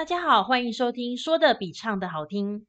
大家好，欢迎收听说的比唱的好听。